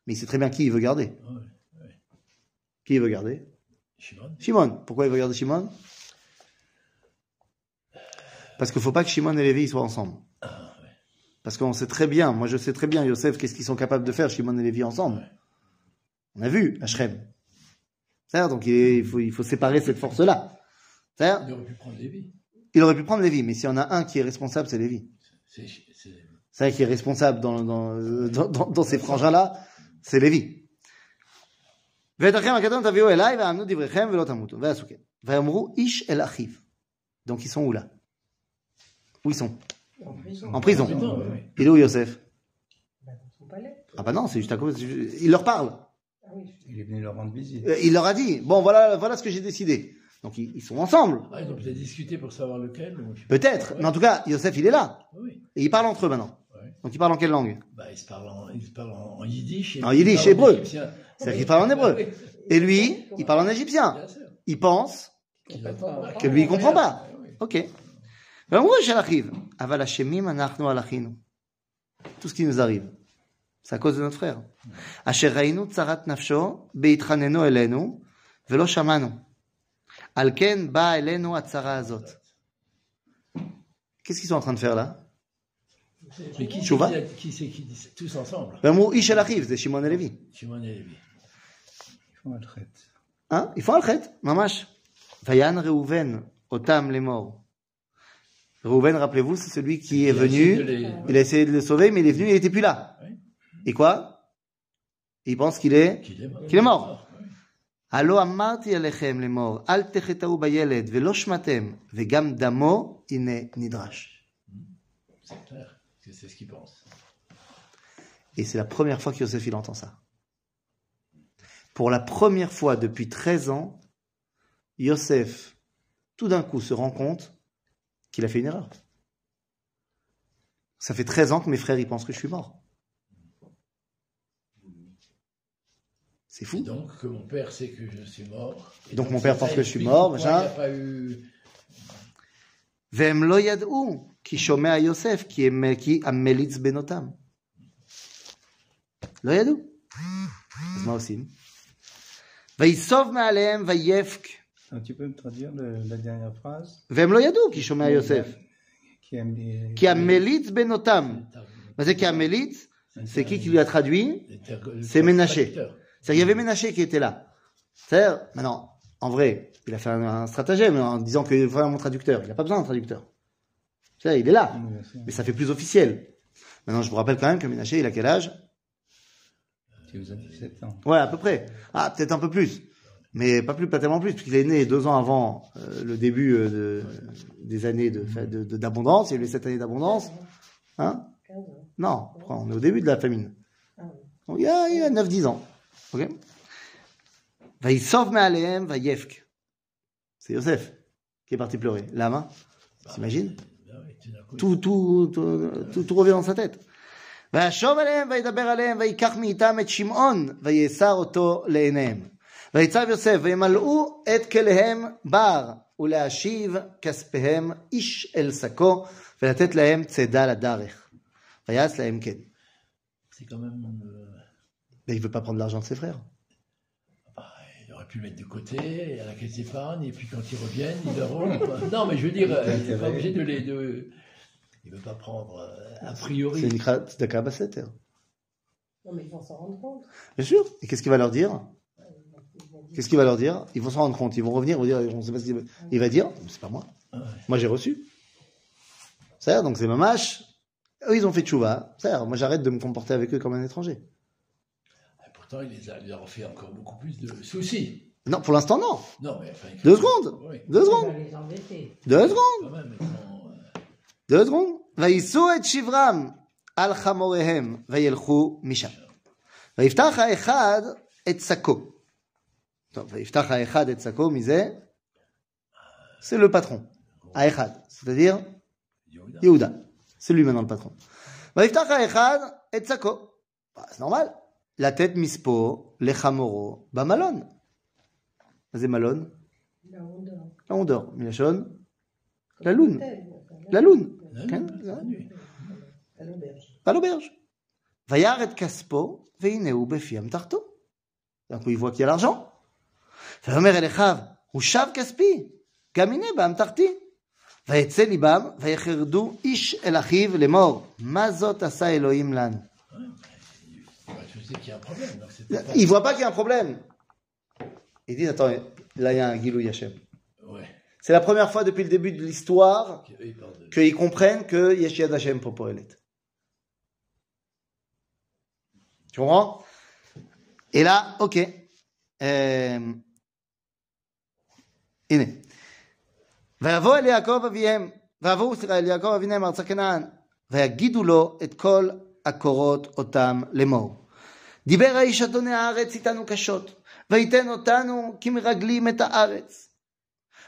mais il sait très bien qui il veut garder. Ouais, Qui il veut garder Shimon Shimon. Pourquoi il veut garder Shimon Parce qu'il faut pas que Shimon et Lévi soient ensemble. Parce qu'on sait très bien, moi je sais très bien, Yosef, qu'est-ce qu'ils sont capables de faire, Shimon et Lévi ensemble. On a vu, Hachem. Donc il faut, il faut séparer cette force-là. Il aurait pu prendre Lévi. Il aurait pu prendre Lévi, mais s'il y en a un qui est responsable, c'est Lévi. C'est vrai qui est responsable dans, dans ces frangins-là, c'est Lévi. Donc ils sont où là? Où ils sont? En prison. En. Il est où Yosef Bah, dans son palais. Ah bah non, c'est juste à cause. Il leur parle. Ah oui, Il est venu leur rendre visite. Euh, Il leur a dit bon voilà voilà ce que j'ai décidé. Donc ils, ils sont ensemble. Ah, ils ont peut-être discuté pour savoir lequel. Peut-être, mais en tout cas Yosef il est là Oui. et ils parlent entre eux maintenant. Ouais. Donc ils parlent en quelle langue? Bah, ils se parlent en, ils se parlent en, yiddish. et En yiddish, hébreu. égyptien. C'est-à-dire qu'ils parlent en hébreu. Et lui, il parle en égyptien. Bien sûr. Il pense que lui il comprend pas. Ok. Tout ce qui nous arrive, c'est à cause de notre frère. Qu'est-ce qu'ils sont en train de faire là Mais qui, c'est qui dit Tous ensemble. Ish c'est Shimon et Shimon et Ils font Al-Khet. Hein Ils font Al-Khet, mamash. Vayan Reuven, Otam Lemor. לאמור. Réhouven, rappelez-vous, c'est celui qui est Il a essayé de venu, les- il a essayé de le sauver, mais il est venu, il n'était plus là. Oui. Et quoi Il pense qu'il est Qu'il est mort. qu'il est mort. Oui. הלא אמרתי עליכם לאמור, אל תחטאו בילד ולא שמעתם, וגם דמו הנה נדרש. C'est clair que c'est ce qu'il pense. Et c'est la première fois que Yosef il entend ça. Pour la première fois depuis 13 ans, Yosef, tout d'un coup, se rend compte qu'il a fait une erreur. Ça fait 13 ans que mes frères ils pensent que je suis mort. C'est Et fou. donc, que mon père sait que je suis mort. Et donc, mon père ça pense que je suis explique mort, pourquoi machin. Il n'y a pas eu. והם לא ידעו כי שומע יוסף כי הם- כי המליץ בנותם. לא ידעו. אז מה עושים? ויסוב מעליהם ויפק, Donc, tu peux me traduire le- la dernière phrase והם לא ידעו כי שומע יוסף. qui aime les... כי המליץ בנותם. מה זה כי המליץ? C'est qui qui lui a traduit C'est Ménaché. C'est-à-dire, il y avait Ménaché qui était là. C'est-à-dire, maintenant, en vrai, il a fait un, un stratagème en disant que voilà mon traducteur. Il n'a pas besoin d'un traducteur. C'est-à-dire, il est là. Oui, bien sûr. Mais ça fait plus officiel. Maintenant, je vous rappelle quand même que Ménaché, il a quel âge Tu vous as 17 ans. Ouais, à peu près. Ah, peut-être un peu plus. Mais pas plus, pas tellement plus, puisqu'il est né deux ans avant euh, le début euh, de, des années de, de- de- d'abondance. Il y a eu les sept années d'abondance. Hein 15 ans. Non, on est au début de la famine. Ah oui. Donc, il y a, il y a 9-10 ans. Ok ויסוב מעליהם ויפק. C'est Yosef qui est parti pleurer. Lama, t'imagines tout, tout, tout, tout, tout revient dans sa tête. וישוב עליהם וידבר עליהם ויקח מאיתם את שמעון ויאסר אותו לעיניהם. ויצב יוסף וימלאו את כליהם בר ולהשיב כספיהם איש אל שקו ולתת להם צידה לדרך. Vayas la Ken. C'est quand même. euh, Mais il veut pas prendre l'argent de ses frères. bah, il aurait pu le mettre de côté à la caisse d'épargne, et puis quand ils reviennent, ils verront. quoi. Non, mais je veux dire, euh, il n'est pas obligé de les. De... Il ne veut pas prendre euh, a priori. C'est une cra- c'est d'accord à cette terre. Non, mais ils vont s'en rendre compte. Bien sûr. Et qu'est-ce qu'il va leur dire Ils vont dire- Qu'est-ce qu'il va leur dire? Ils vont se rendre compte, ils vont revenir, ils vont dire, on sait pas ce qu'il va... Il va dire, c'est pas moi. Moi j'ai reçu. Ça donc c'est ma mâche. Eux, ils ont fait tchouva. Ça moi j'arrête de me comporter avec eux comme un étranger. Et pourtant, il les a, il fait encore beaucoup plus de soucis. Non, pour l'instant, non. non mais enfin, Deux secondes. Oui. Deux secondes. Deux secondes. Euh, Deux secondes. Vaïsou et Shivram al chamorehem vayelchu misham. Vaïftach haechad et sako. C'est le patron. Aechad, c'est-à-dire Yehuda. C'est lui maintenant le patron. Bah, bah c'est normal. La tête mispo, les chamoro, bah malon. C'est malon. La ondor. La La lune. La lune. Hein, hein. À l'auberge. Vayaret kaspo, veineu befiam tarto. Donc il voit qu'il y a l'argent. ויאמר אל אחיו, הוא שב כספי, גם הנה באמתחתי. ויצא ליבם, ויחרדו איש אל אחיו לאמור, מה זאת עשה אלוהים לנו? Ouais, je sais qu'il y a un problème. donc c'était pas- Il voit pas qu'il y a un problème. Il dit, attends, là il y a un Gilou Yachem. Ouais. C'est la première fois depuis le début de l'histoire Eux, ils parlent de- qu'ils comprennent que Yeshia Hashem pour Poelet. Tu comprends Et là, ok. Euh... הנה. ויבוא אל יעקב אביהם, ויבואו סליחה אל יעקב אביהם ארצה כנען, ויגידו לו את כל הקורות אותם לאמור. דיבר האיש אדוני הארץ איתנו קשות, ויתן אותנו כמרגלים את הארץ.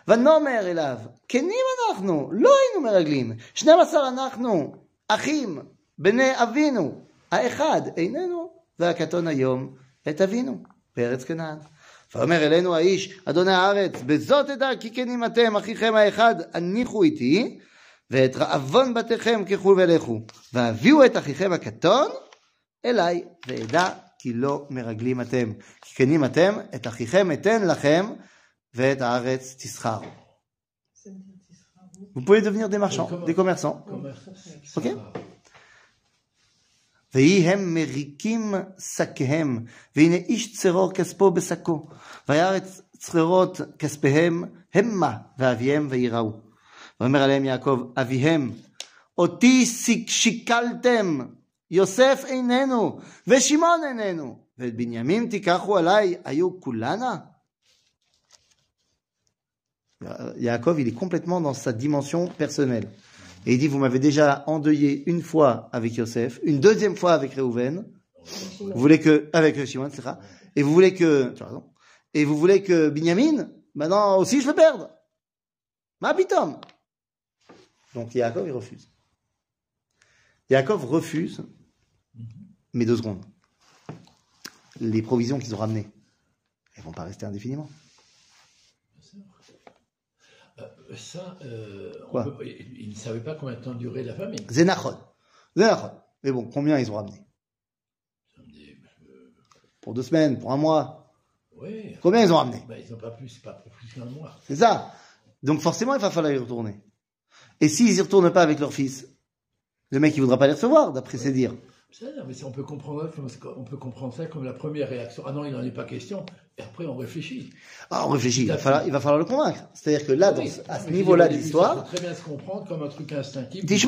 ונאמר אליו, כנים אנחנו, לא היינו מרגלים, 12 אנחנו, אחים, בני אבינו, האחד איננו, והקטון היום את אבינו, בארץ כנען. ואומר אלינו האיש, אדוני הארץ, בזאת אדע כי כנים אתם, אחיכם האחד, הניחו איתי, ואת רעבון בתיכם קחו ולכו, והביאו את אחיכם הקטון אליי, ואדע כי לא מרגלים אתם. כי כנים אתם, את אחיכם אתן לכם, ואת הארץ תסחר. Ça me dit, tu seras où Vous pouvez devenir des marchands, Comment- des commerçants. Commerce. Ok. Ça va. ויהי הם מריקים שקיהם, והנה איש צרור כספו בשקו, וירץ צררות כספיהם המה, ואביהם ויראו. ואומר עליהם יעקב, אביהם, אותי שיק- שיקלתם, יוסף איננו, ושמעון איננו, ואת בנימין תיקחו עליי, היו כולנה? Yaakov, il est complètement dans sa dimension personnelle. Et il dit, vous m'avez déjà endeuillé une fois avec Yosef, une deuxième fois avec Réhouven, vous voulez que, avec Shimon, etc. Et vous voulez que. Et vous voulez que Binyamin, maintenant aussi je le perde. Ma bitom. Donc Yaakov, il refuse. Yaakov refuse, mais deux secondes. Les provisions qu'ils ont ramenées, elles vont pas rester indéfiniment. Euh, Ça, euh, on Quoi peut- ils ne savaient pas combien de temps durait la famine. Zénachon. Zénachon. Mais bon, combien ils ont ramené? Euh, Pour deux semaines, pour un mois ouais. Combien ils ont ramené? Bah, ils n'ont pas plus, pas pour plus qu'un mois. C'est ça. Donc forcément, il va falloir y retourner. Et s'ils y retournent pas avec leur fils, le mec, il voudra pas les recevoir, d'après ses dires. Ça, mais ça, on peut comprendre, on peut comprendre ça comme la première réaction. Ah non, il n'en est pas question. Et après, on réfléchit. Ah, on réfléchit, il va falloir, il va falloir le convaincre. C'est-à-dire que là, Oui, à ce niveau-là au de l'histoire, très bien se comprendre comme un truc instinctif. Dis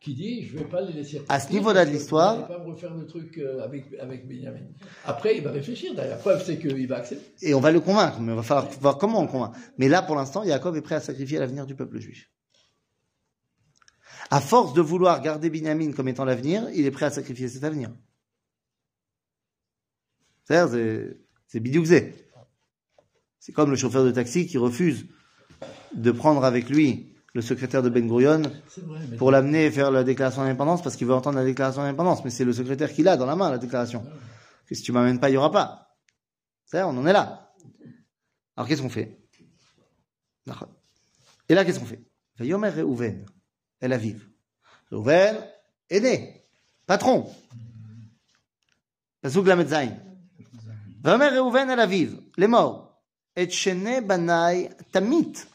qui- dit, je vais pas les laisser. À ce niveau-là de l'histoire- Je vais pas me refaire le truc euh, avec, avec Benjamin. Après, il va réfléchir. D'ailleurs, la preuve, c'est qu'il va accepter. et on va le convaincre, mais il va falloir voir comment on le convainc. Mais là, pour l'instant, Yaakov est prêt à sacrifier l'avenir du peuple juif. À force de vouloir garder Binyamin comme étant l'avenir, il est prêt à sacrifier cet avenir. C'est-à-dire, c'est- bidoukzé. C'est comme le chauffeur de taxi qui refuse de prendre avec lui le secrétaire de Ben Gurion C'est vrai. Mais pour l'amener faire la déclaration d'indépendance parce qu'il veut entendre la déclaration d'indépendance. Mais c'est le secrétaire qui l'a dans la main, la déclaration. Que si tu m'amènes pas, il y aura pas. C'est on en est là. Alors qu'est-ce qu'on fait? Et là, qu'est-ce qu'on fait? Yomer Reuven, El Aviv. Reuven est né. patron. פסוק ל"ז. ואומר ראובן אל אביו לאמור, את שני בניי תמית,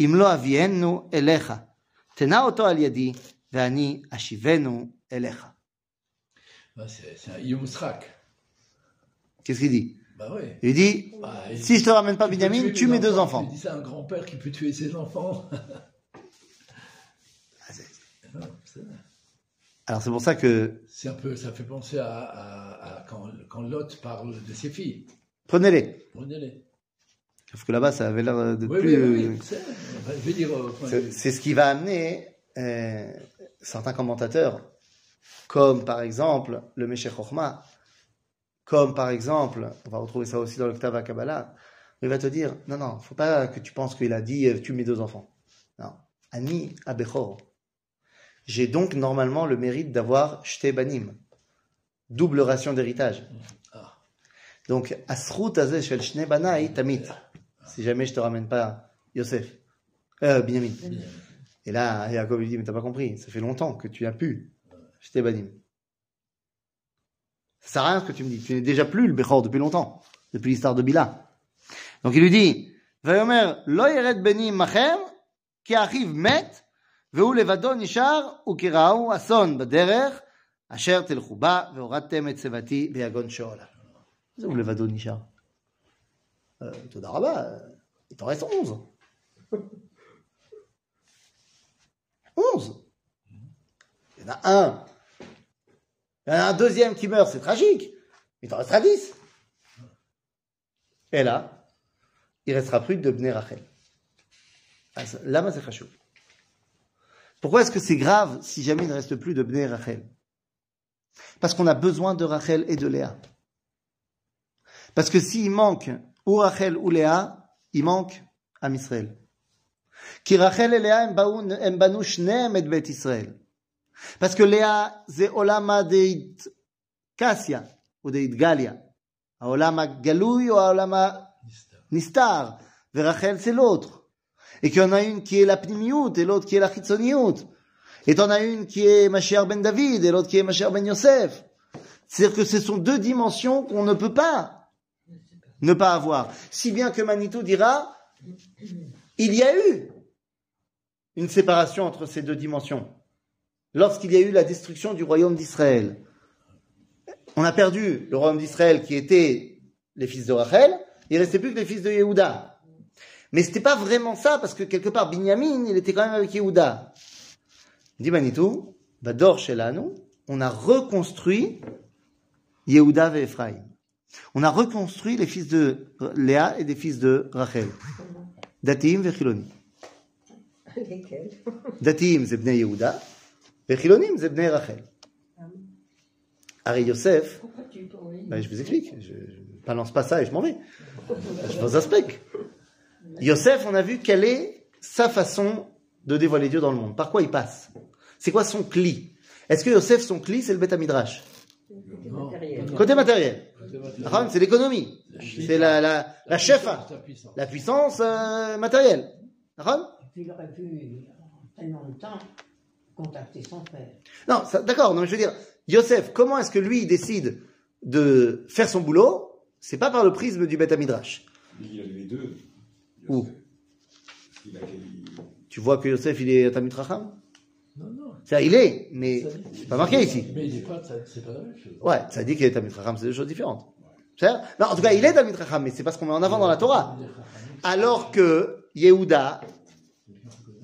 אם לא אביאנו אליך. תנה אותו על ידי, ואני אשיבנו אליך. Ah, C'est c'est un Yomusrak. Qu'est-ce qu'il dit Bah ouais. Il dit, Bah, il- si je te ramène pas il peut Binyamin, tuer tue les mes deux enfants. enfants. Il dit ça à un grand-père qui peut tuer ses enfants. Alors c'est pour ça que, C'est un peu, ça fait penser à, à- à quand, quand Lot parle de ses filles. prenez-les. Prenez-les. Sauf que là-bas, ça avait l'air de Oui, plus... oui, oui, oui, c'est- ce qui va amener euh, certains commentateurs, comme par exemple le Meshech Chochma, comme par exemple, on va retrouver ça aussi dans le Ktav Kabbalah, il va te dire, non, non, faut pas que tu penses qu'il a dit, euh, tue mes deux enfants. Non. Ani Abechor. J'ai donc normalement le mérite d'avoir Shte Banim. Double ration d'héritage. Ah. Donc, Asrut Azeh Shel Tamit. Si jamais je te ramène pas Yosef. Euh, Binyamin. Et là, Yaakov lui dit, mais t'as pas compris, ça fait longtemps que tu as pu. J'étais banim. Ça sert à rien ce que tu me dis. Tu n'es déjà plus le Bechor depuis longtemps. Depuis l'histoire de Bila. Donc il lui dit, Vayomer, lo yered beni machem, ki achiv met, והוא לבדו נשאר, וקראו אסון בדרך, אשר תלכו בה, והורדתם את צבתי ביגון שאולה. זה הוא לבדו נשאר. Euh, תודה רבה, euh, il t'en reste 11. 11. Il y en a un. Il y en a un deuxième qui meurt, c'est tragique. Il t'en restera 10. Et là, il restera plus que de Bnei Rachel. Ah, ça- Lama c'est chachou. Pourquoi est-ce que c'est grave si jamais il ne reste plus de Bné Rachel? Parce qu'on a besoin de Rachel et de Léa. Parce que s'il manque ou Rachel ou Léa, il manque à Israël. Qui Rachel et Léa et Bet Israël. Parce que Léa, c'est Olama Deit Kassia ou Deit Galia. Olama Galouy ou Olama Nistar. Verachel, c'est l'autre. Et qu'il y en a une qui est la pnimiout et l'autre qui est la chitzoniout. Et t'en as une qui est Mashiach ben David et l'autre qui est Mashiach ben Yosef. C'est-à-dire que ce sont deux dimensions qu'on ne peut pas ne pas avoir. Si bien que Manitou dira, il y a eu une séparation entre ces deux dimensions. Lorsqu'il y a eu la destruction du royaume d'Israël, on a perdu le royaume d'Israël qui était les fils de Rachel, il restait plus que les fils de Yehuda. Mais c'était pas vraiment ça, parce que quelque part, Binyamin, il était quand même avec Yehuda. Il dit Manitou, Bador Shelano, on a reconstruit Yehuda et Ephraim. On a reconstruit les fils de Léa et des fils de Rachel. Datim et Chiloni. Datim, c'est Bnei Yehuda. Et Chilonim, c'est Rachel. Harry Yosef. Ben, je vous explique. Je ne balance pas ça et je m'en vais. Je vous aspecte. Yosef, on a vu quelle est sa façon de dévoiler Dieu dans le monde. Par quoi il passe? C'est quoi son cli? Est-ce que Yosef, son cli, c'est le bêta midrash. Côté matériel. Côté matériel. Raham, C'est l'économie. C'est la, la, la chefa, La puissance. euh, matérielle. Puis il aurait pu, en tellement de temps, contacter son père. Non, d'accord, non, mais je veux dire, Yosef, comment est-ce que lui, il décide de faire son boulot? C'est pas par le prisme du Beth Midrash. Il y a les deux. Où Il a, il- Tu vois que Yosef, il est Tamit Racham Non, non. Ça, il est, mais c'est pas marqué ici. Mais il n'est pas, c'est pas la même chose. Ouais, ça dit qu'il est Tamit Racham, c'est deux choses différentes. Vrai Non, en tout cas, il est Tamit Racham, mais c'est pas ce qu'on met en avant dans la Torah. Alors que Yehuda,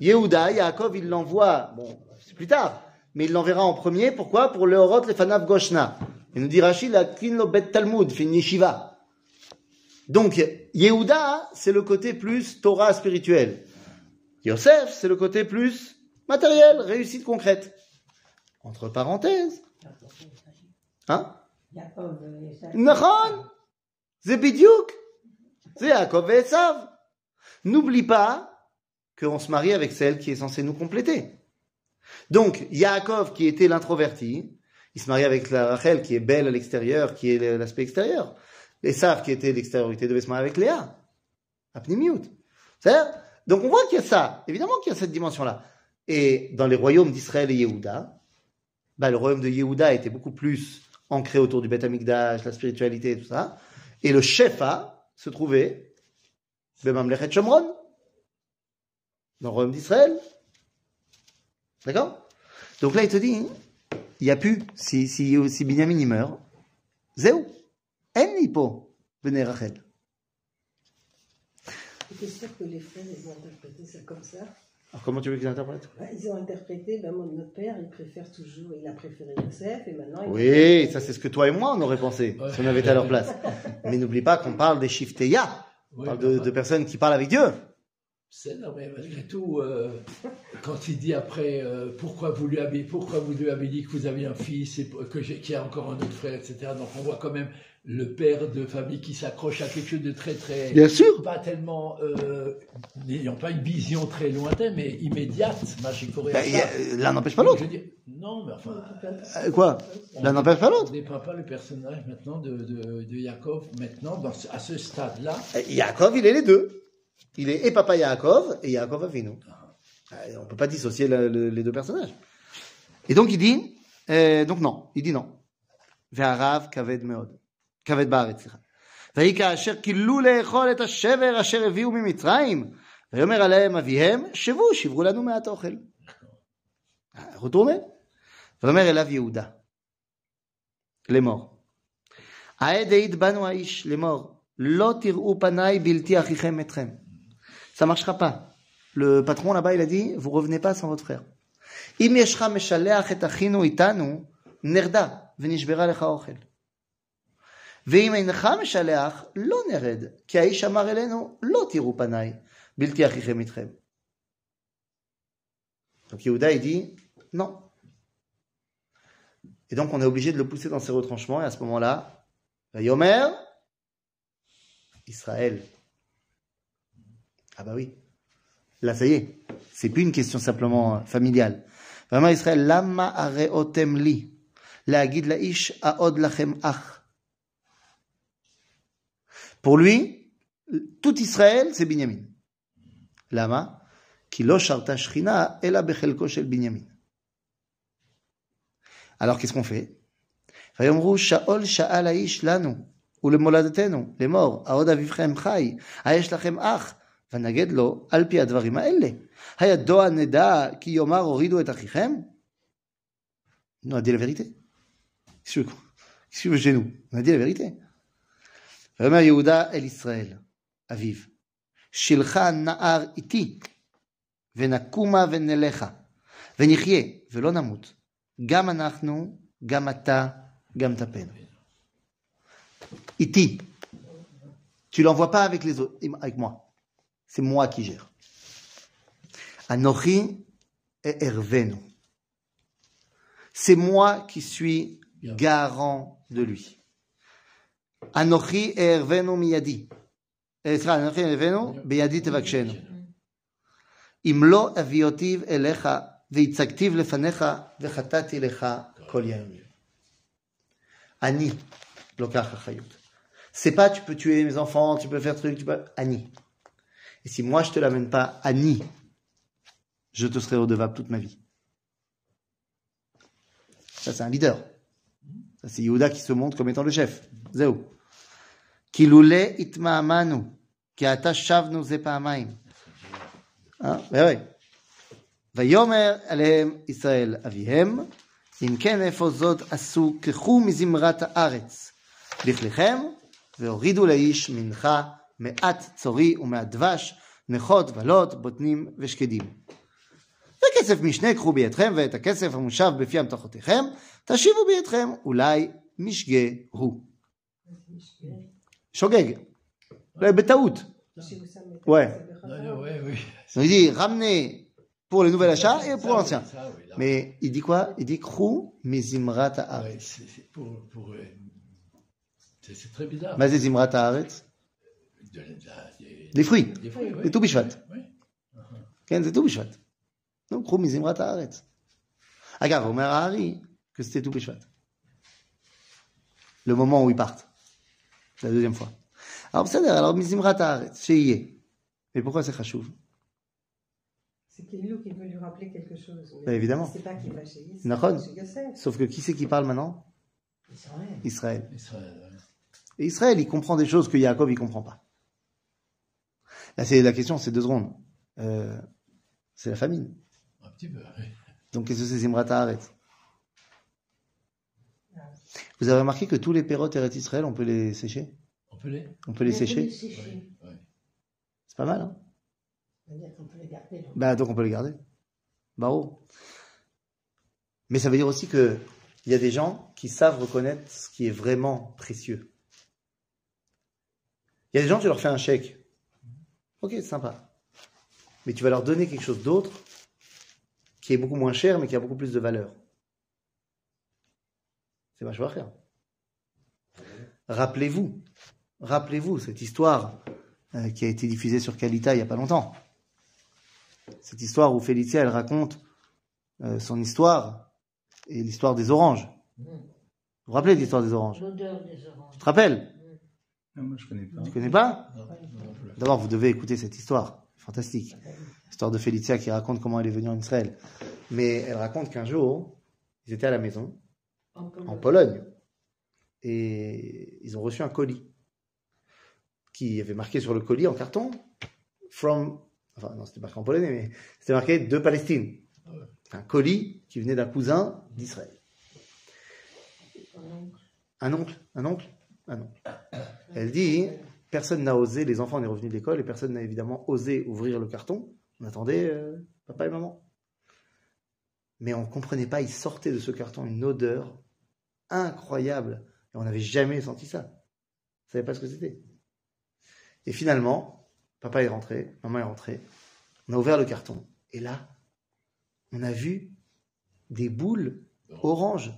Yehuda, Yaakov, il l'envoie, bon, c'est plus tard, mais il l'enverra en premier, pourquoi? Pour le Horot, le Fanav Goshna. Il nous dit Rachid, la Kin lo Bet Talmud, fait une yeshiva. Donc, Yehuda, c'est le côté plus Torah spirituel. Yosef, c'est le côté plus matériel, réussite concrète. Entre parenthèses. Hein? Nahon! Zebidiouk! Yaakov et Esav? N'oublie pas qu'on se marie avec celle qui est censée nous compléter. Donc, Yaakov, qui était l'introverti, il se marie avec la Rachel, qui est belle à l'extérieur, qui est l'aspect extérieur. Esav, qui était l'extériorité, devait se avec Léa. Apnimiout. C'est-à-dire Donc, on voit qu'il y a ça. Évidemment qu'il y a cette dimension-là. Et dans les royaumes d'Israël et Yehuda, bah, le royaume de Yehuda était beaucoup plus ancré autour du Beth Amikdash, la spiritualité et tout ça. Et le Shefa se trouvait Bemamlechet Shomron, dans le royaume d'Israël. D'accord? Donc là, il te dit, il n'y a plus, si, si, si Binyamin meurt, Zéou, Interprété ça comme ça. Alors comment tu veux qu'ils interprètent? Bah, Ils ont interprété, ben, mon- notre père, il préfère toujours, il a préféré Joseph, et maintenant il Oui, ça c'est ce que toi et moi on aurait pensé, Ouais. si on avait été à leur place. Mais n'oublie pas qu'on parle des Shifteya, on parle de personnes qui parlent avec Dieu. C'est non, mais malgré tout, euh, quand il dit après euh, pourquoi vous lui avez pourquoi vous lui avez dit que vous avez un fils et que j'ai qu'il y a encore un autre frère, etc. Donc on voit quand même le père de famille qui s'accroche à quelque chose de très très bien sûr. pas tellement euh, n'ayant pas une vision très lointaine mais immédiate magique ben, euh, l'un n'empêche pas l'autre. non mais enfin euh, quoi? l'un n'empêche pas l'autre. on dépeint pas le personnage maintenant de, de, Yaakov maintenant à ce stade là Yaakov il est les deux. Il est et papa Yaakov et Yaakov Avinu. Ah. on peut pas dissocier les deux personnages. Et donc il dit donc non. Il dit non. Ve'arav kaved meod. כבד בארץ, סליחה. ויהי כאשר כילו לאכול את השבר אשר הביאו ממצרים, ויאמר עליהם אביהם, שבו, שברו לנו מעט אוכל. retournez. ויאמר אליו יהודה, לאמור, העד העיד בנו האיש, לאמור, לא תראו פניי בלתי אחיכם אתכם. Ça marchera pas. Le patron là-bas, il a dit, vous revenez pas sans votre frère. אם ישך משלח את אחינו איתנו, נרדה ונשברה לך אוכל. ואם אינך משלח, לא נרד, כי האיש אמר אלינו, לא תראו פניי, בלתי אחיכם איתכם. Donc Yehuda, il dit, non. Et donc on est obligé de le pousser dans ses retranchements, et à ce moment-là, Yomer, Israël. Ah bah oui. Là, ça y est. C'est plus une question simplement euh, familiale. Vraiment, Israël, lama areotem li. להגיד לאיש העוד לכם אח. Pour lui, tout Israël, c'est Binyamin. למה? כי לא שרתה שכינה, אלא בחלקו של בנימין. Alors, qu'est-ce qu'on fait? ויאמרו, שאול שאל האיש לנו, ולמולדתנו, לאמור, העוד אביבכם חי, היש לכם אח, ונגד לו על פי הדברים האלה. הידוע נדע כי יאמר הורידו את אחיכם? On a dit la vérité. Qu'est-ce que qu'est-ce que chez nous On a dit la vérité. Rema Yehuda el Israël, Aviv. Shilcha na'ar iti, venakuma venelecha, venichye velo namut, gam anachnu, gam. Iti, tu l'envoies pas avec les autres, avec moi. C'est moi qui gère. Anochi et Hervenu. C'est moi qui suis garant de lui. Anochi et Hervenu miyadi. Eh, סליחה, אנוכי הבאנו, בידי תבקשנו. אם לא אביותיו אליך, והצגתיו לפניך, וחטאתי לך כל ימים. אני לוקח אחריות. C'est pas tu peux tuer mes enfants, tu peux faire truc, tu peux... Annie. Et si moi je te l'amène pas, Annie, je te serai redevable toute ma vie. Ça c'est un leader. Ça c'est Yehuda qui se montre comme étant le chef. Zéou. כי לולא התמהמהנו, כי עתה שבנו זה פעמיים. אה? ויאמר עליהם ישראל אביהם, אם כן איפה זאת עשו, קחו מזמרת הארץ, לכליכם, והורידו לאיש מנחה מעט צורי ומעט דבש, נכות בלות, בוטנים ושקדים. וכסף משנה קחו בידכם, ואת הכסף המושב בפי המתכותיכם, תשיבו בידכם, אולי משגה הוא. Shogeg. Betaout. Ouais. il dit ramenez pour le nouvel achat et pour l'ancien. Mais il dit quoi? Il dit Krou mizimrat haaretz. C'est très bizarre. Mais zimrat haaretz Des fruits. Des tout bishvat. C'est tout bishvat. Donc Krou mizimrat haaretz. Agar, Omer Hari, que c'était tout bishvat. Le moment où ils partent C'est la deuxième fois. Alors בסדר, alors מזמרת הארץ, שיהיה. Mais pourquoi c'est חשוב C'est Kéilou qui veut lui rappeler quelque chose. mais Bah, évidemment. C'est pas qu'il va chez Yosef. Nahon. chez Yosef. Sauf que qui c'est qui parle maintenant Israël. Israël. Israël, ouais. Et Israël, il comprend des choses que Yaakov, il comprend pas. Là, c'est la question, c'est deux secondes. Euh, c'est la famine. Un petit peu. oui. Donc, qu'est-ce que c'est Zimrat Haaretz vous avez remarqué que tous les pérotes Eretz Israël, on peut les sécher? On peut les On peut les On peut sécher les. C'est pas mal, hein? C'est-à-dire qu'on peut les garder. donc. Bah, donc on peut les garder. Barreau. Mais ça veut dire aussi que il y a des gens qui savent reconnaître ce qui est vraiment précieux. Il y a des gens, tu leur fais un chèque. Ok, c'est sympa. Mais tu vas leur donner quelque chose d'autre qui est beaucoup moins cher, mais qui a beaucoup plus de valeur. C'est cher. Rappelez-vous, rappelez-vous cette histoire euh, qui a été diffusée sur Kalita il n'y a pas longtemps. Cette histoire où Félicia, elle raconte euh, son histoire et l'histoire des oranges. Vous vous rappelez de l'histoire des oranges? L'odeur des oranges. Tu te rappelles? Non, moi, je connais pas. Tu connais pas? D'abord, vous devez écouter cette histoire. Fantastique. L'histoire de Félicia qui raconte comment elle est venue en Israël. Mais elle raconte qu'un jour, ils étaient à la maison, En Pologne. en Pologne, et ils ont reçu un colis qui avait marqué sur le colis en carton From. Enfin, non, c'était marqué en polonais, mais c'était marqué de Palestine. Ah. Un colis qui venait d'un cousin d'Israël. Un oncle Un oncle? Un oncle. Elle dit personne n'a osé, les enfants, on est revenus de l'école, et personne n'a évidemment osé ouvrir le carton. On attendait euh, papa et maman. Mais on ne comprenait pas, il sortait de ce carton une odeur incroyable. Et on n'avait jamais senti ça. On ne savait pas ce que c'était. Et finalement, papa est rentré, maman est rentrée. On a ouvert le carton. Et là, on a vu des boules oranges.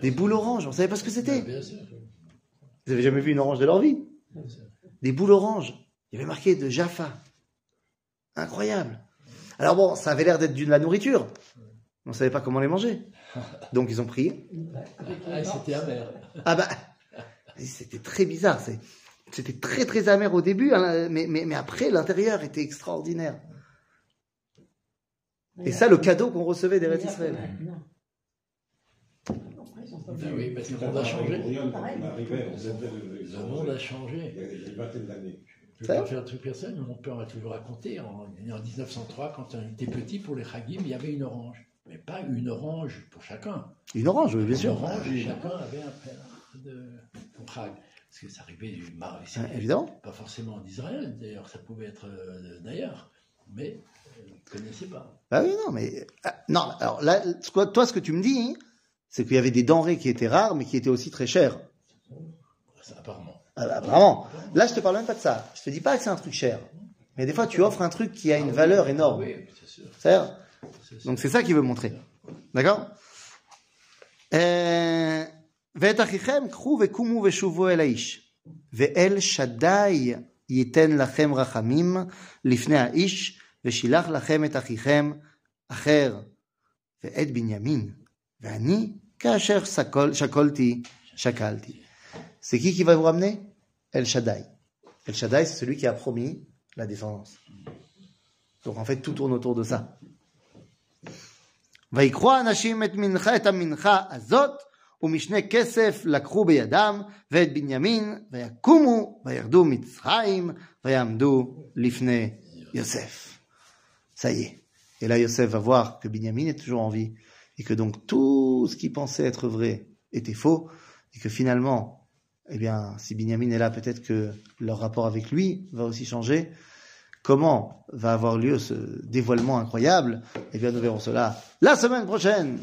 Des boules oranges. On ne savait pas ce que c'était. Bien sûr. Vous avez jamais vu une orange de leur vie? Bien sûr. Des boules oranges. Il y avait marqué de Jaffa. Incroyable. Alors bon, ça avait l'air d'être de la nourriture. On ne savait pas comment les manger. Donc ils ont pris. Avec Ah, c'était amer. Ah bah, c'était très bizarre. C'était très très amer au début, hein, mais, mais, mais après l'intérieur était extraordinaire. Et ça, le cadeau qu'on recevait des Israël. Ah oui, parce que le monde a changé. le- monde a changé. Il y a une vingtaine d'années. Je vais pas faire un truc personnel, mais mon père m'a toujours raconté. En, en 1903, quand on était petit, pour les Chagim, il y avait une orange. Mais pas une orange pour chacun. Une orange, oui, bien Une sûr. orange, et chacun avait un père de. Parce que ça arrivait du Mar Ah, évidemment. Pas forcément d'Israël, d'ailleurs, ça pouvait être euh, d'ailleurs. Mais euh, on ne connaissait pas. Ah oui, non, mais. ah, non, alors là, toi, ce que tu me dis, c'est qu'il y avait des denrées qui étaient rares, mais qui étaient aussi très chères. Ça, apparemment. Ah bah, vraiment. Là, je te parle même pas de ça. Je te dis pas que c'est un truc cher. Mais des fois, tu offres un truc qui a une valeur énorme. Oui, c'est sûr. C'est-à-dire, c'est sûr. Donc c'est ça qu'il veut montrer. D'accord Euh, ואת אחיכם קחו וקומו ושובו אל האיש. ואל שדי ייתן לכם רחמים לפני האיש, ושילח לכם את אחיכם אחר, ואת בנימין. ואני, כאשר שקול, שקולתי, שקלתי. C'est qui qui va vous ramener El Shaddai. El Shaddai, c'est celui qui a promis la descendance. Donc en fait, tout tourne autour de ça. ויקחו האנשים את מנחה, את המנחה הזאת, ומשנה כסף לקחו בידם, ואת בנימין, ויקומו, וירדו מצרים, ויעמדו לפני יוסף. Ça y est. Et là, Yosef va voir que Binyamin est toujours en vie, et que donc tout ce qui pensait être vrai était faux, et que finalement, eh bien, si Binyamin est là, peut-être que leur rapport avec lui va aussi changer. Comment va avoir lieu ce dévoilement incroyable Eh bien, nous verrons cela la semaine prochaine.